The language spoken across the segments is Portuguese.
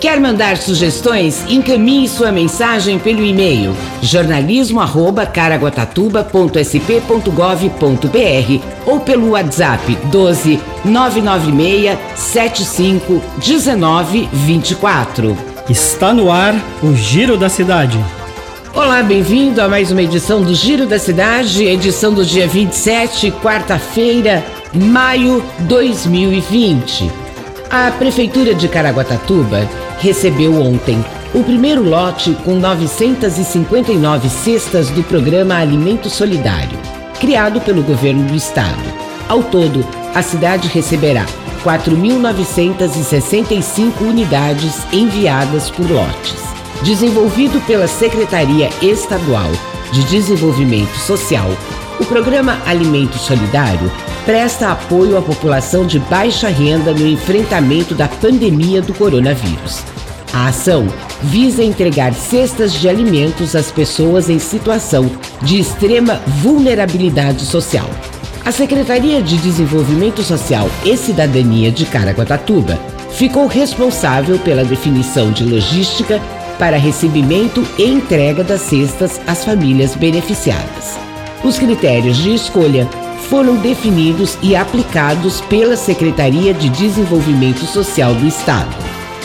Quer mandar sugestões? Encaminhe sua mensagem pelo e-mail jornalismo@caraguatatuba.sp.gov.br ou pelo WhatsApp 12 996 75 19 24. Está no ar o Giro da Cidade. Olá, bem-vindo a mais uma edição do Giro da Cidade, edição do dia 27, quarta-feira, maio 2020. A Prefeitura de Caraguatatuba recebeu ontem o primeiro lote com 959 cestas do programa Alimento Solidário, criado pelo governo do estado. Ao todo, a cidade receberá 4.965 unidades enviadas por lotes. Desenvolvido pela Secretaria Estadual de Desenvolvimento Social, o programa Alimento Solidário presta apoio à população de baixa renda no enfrentamento da pandemia do coronavírus. A ação visa entregar cestas de alimentos às pessoas em situação de extrema vulnerabilidade social. A Secretaria de Desenvolvimento Social e Cidadania de Caraguatatuba ficou responsável pela definição de logística para recebimento e entrega das cestas às famílias beneficiadas. Os critérios de escolha foram definidos e aplicados pela Secretaria de Desenvolvimento Social do Estado.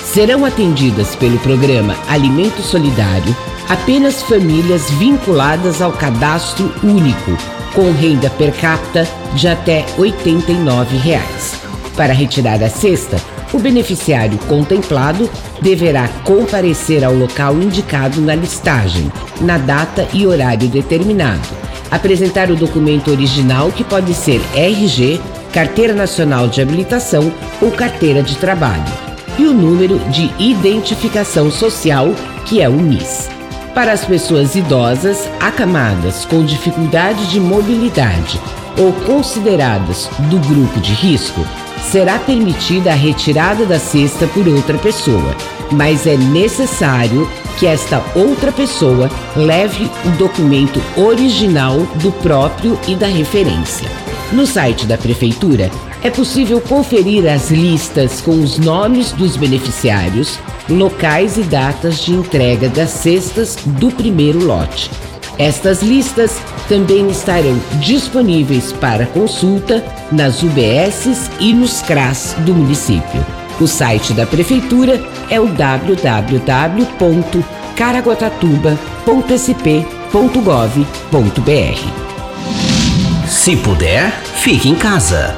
Serão atendidas pelo programa Alimento Solidário apenas famílias vinculadas ao cadastro único, com renda per capita de até 89 reais. Para retirar a cesta, o beneficiário contemplado deverá comparecer ao local indicado na listagem, na data e horário determinado apresentar o documento original que pode ser RG, Carteira Nacional de Habilitação ou Carteira de Trabalho, e o número de identificação social, que é o NIS. Para as pessoas idosas, acamadas com dificuldade de mobilidade ou consideradas do grupo de risco, será permitida a retirada da cesta por outra pessoa, mas é necessário que esta outra pessoa leve o documento original do próprio e da referência. No site da Prefeitura é possível conferir as listas com os nomes dos beneficiários, locais e datas de entrega das cestas do primeiro lote. Estas listas também estarão disponíveis para consulta nas UBSs e nos CRAS do município. O site da Prefeitura é o www.caraguatatuba.sp.gov.br. Se puder, fique em casa.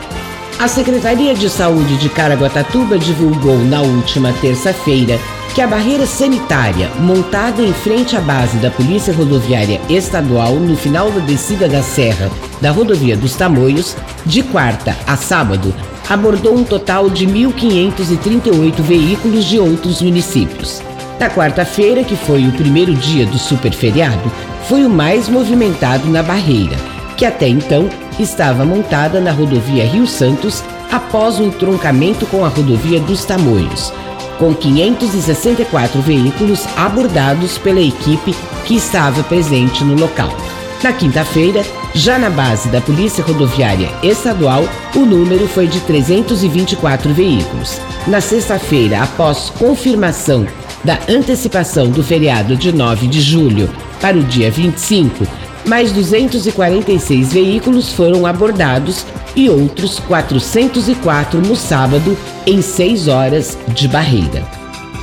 A Secretaria de Saúde de Caraguatatuba divulgou na última terça-feira que a barreira sanitária montada em frente à base da Polícia Rodoviária Estadual no final da descida da serra da rodovia dos Tamoios, de quarta a sábado, abordou um total de 1.538 veículos de outros municípios. Na quarta-feira, que foi o primeiro dia do superferiado, foi o mais movimentado na barreira, que até então estava montada na rodovia Rio Santos após o entroncamento com a rodovia dos Tamoios, com 564 veículos abordados pela equipe que estava presente no local. Na quinta-feira, já na base da Polícia Rodoviária Estadual, o número foi de 324 veículos. Na sexta-feira, após confirmação da antecipação do feriado de 9 de julho para o dia 25, mais 246 veículos foram abordados e outros 404 no sábado, em 6 horas de barreira.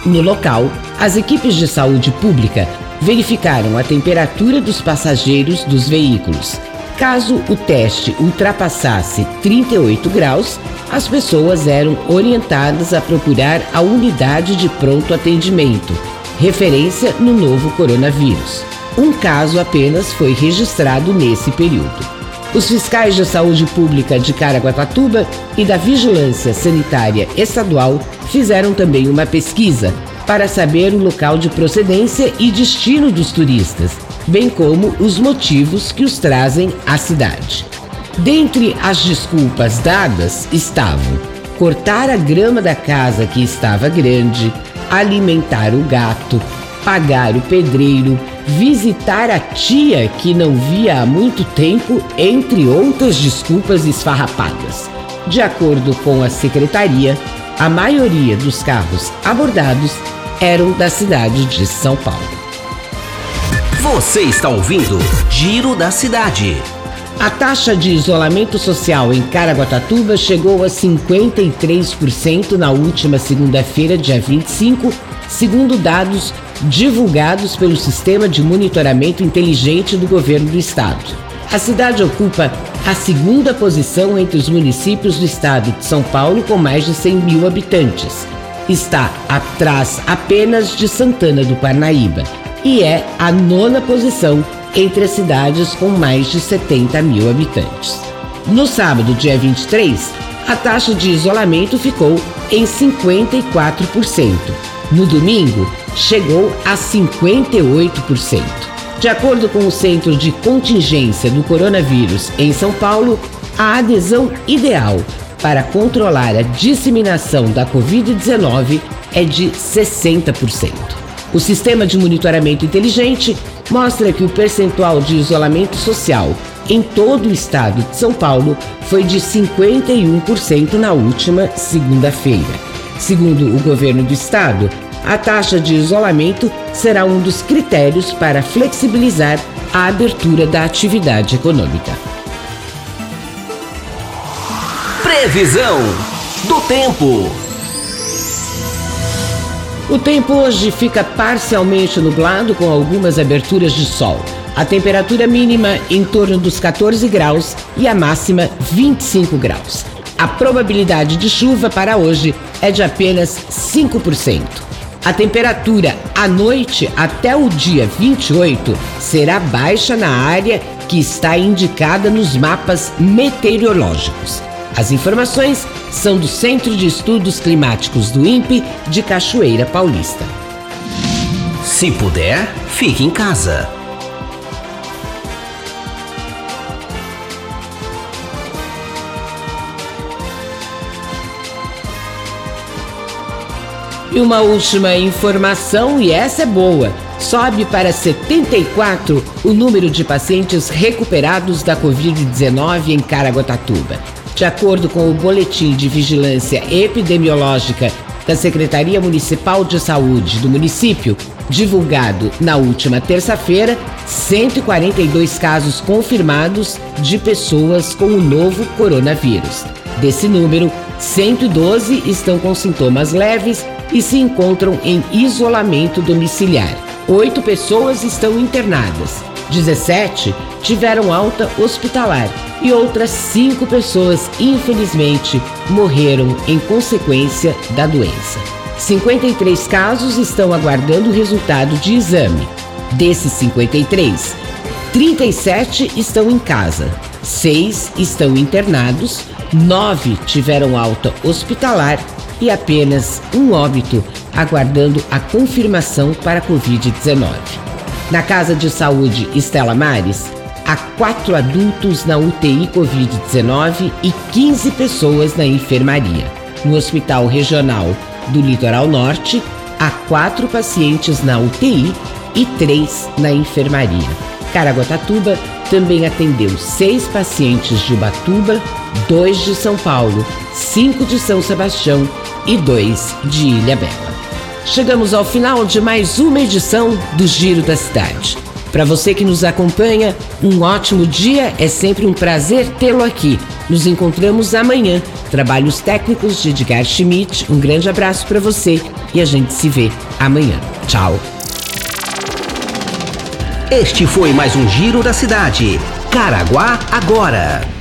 No local, as equipes de saúde pública verificaram a temperatura dos passageiros dos veículos. Caso o teste ultrapassasse 38 graus, as pessoas eram orientadas a procurar a unidade de pronto atendimento, referência no novo coronavírus. Um caso apenas foi registrado nesse período. Os fiscais de saúde pública de Caraguatatuba e da Vigilância Sanitária Estadual fizeram também uma pesquisa para saber o local de procedência e destino dos turistas, bem como os motivos que os trazem à cidade. Dentre as desculpas dadas estavam cortar a grama da casa que estava grande, alimentar o gato, pagar o pedreiro, visitar a tia que não via há muito tempo, entre outras desculpas esfarrapadas. De acordo com a secretaria, a maioria dos carros abordados eram da cidade de São Paulo. Você está ouvindo Giro da Cidade. A taxa de isolamento social em Caraguatatuba chegou a 53% na última segunda-feira, dia 25, segundo dados divulgados pelo Sistema de Monitoramento Inteligente do Governo do Estado. A cidade ocupa a segunda posição entre os municípios do estado de São Paulo, com mais de 100 mil habitantes. Está atrás apenas de Santana do Parnaíba e é a nona posição entre as cidades com mais de 70 mil habitantes. No sábado, dia 23, a taxa de isolamento ficou em 54%. No domingo, chegou a 58%. De acordo com o Centro de Contingência do Coronavírus em São Paulo, a adesão ideal para controlar a disseminação da Covid-19 é de 60%. O sistema de monitoramento inteligente mostra que o percentual de isolamento social em todo o estado de São Paulo foi de 51% na última segunda-feira. Segundo o governo do estado, a taxa de isolamento será um dos critérios para flexibilizar a abertura da atividade econômica. Previsão do tempo. O tempo hoje fica parcialmente nublado com algumas aberturas de sol. A temperatura mínima em torno dos 14 graus e a máxima 25 graus. A probabilidade de chuva para hoje é de apenas 5%. A temperatura à noite até o dia 28 será baixa na área que está indicada nos mapas meteorológicos. As informações são do Centro de Estudos Climáticos do INPE de Cachoeira Paulista. Se puder, fique em casa. E uma última informação, e essa é boa: sobe para 74 o número de pacientes recuperados da Covid-19 em Caraguatatuba. De acordo com o Boletim de Vigilância Epidemiológica da Secretaria Municipal de Saúde do município, divulgado na última terça-feira, 142 casos confirmados de pessoas com o novo coronavírus. Desse número, 112 estão com sintomas leves e se encontram em isolamento domiciliar. Oito pessoas estão internadas. 17 tiveram alta hospitalar e outras cinco pessoas, infelizmente, morreram em consequência da doença. 53 casos estão aguardando o resultado de exame. Desses 53, 37 estão em casa, 6 estão internados, 9 tiveram alta hospitalar e apenas um óbito aguardando a confirmação para Covid-19. Na Casa de Saúde Estela Mares, há quatro adultos na UTI Covid-19 e 15 pessoas na enfermaria. No Hospital Regional do Litoral Norte, há quatro pacientes na UTI e três na enfermaria. Caraguatatuba também atendeu seis pacientes de Ubatuba, dois de São Paulo, cinco de São Sebastião e dois de Ilha Bela. Chegamos ao final de mais uma edição do Giro da Cidade. Para você que nos acompanha, um ótimo dia, é sempre um prazer tê-lo aqui. Nos encontramos amanhã. Trabalhos técnicos de Edgar Schmidt. Um grande abraço para você e a gente se vê amanhã. Tchau. Este foi mais um Giro da Cidade. Caraguá agora.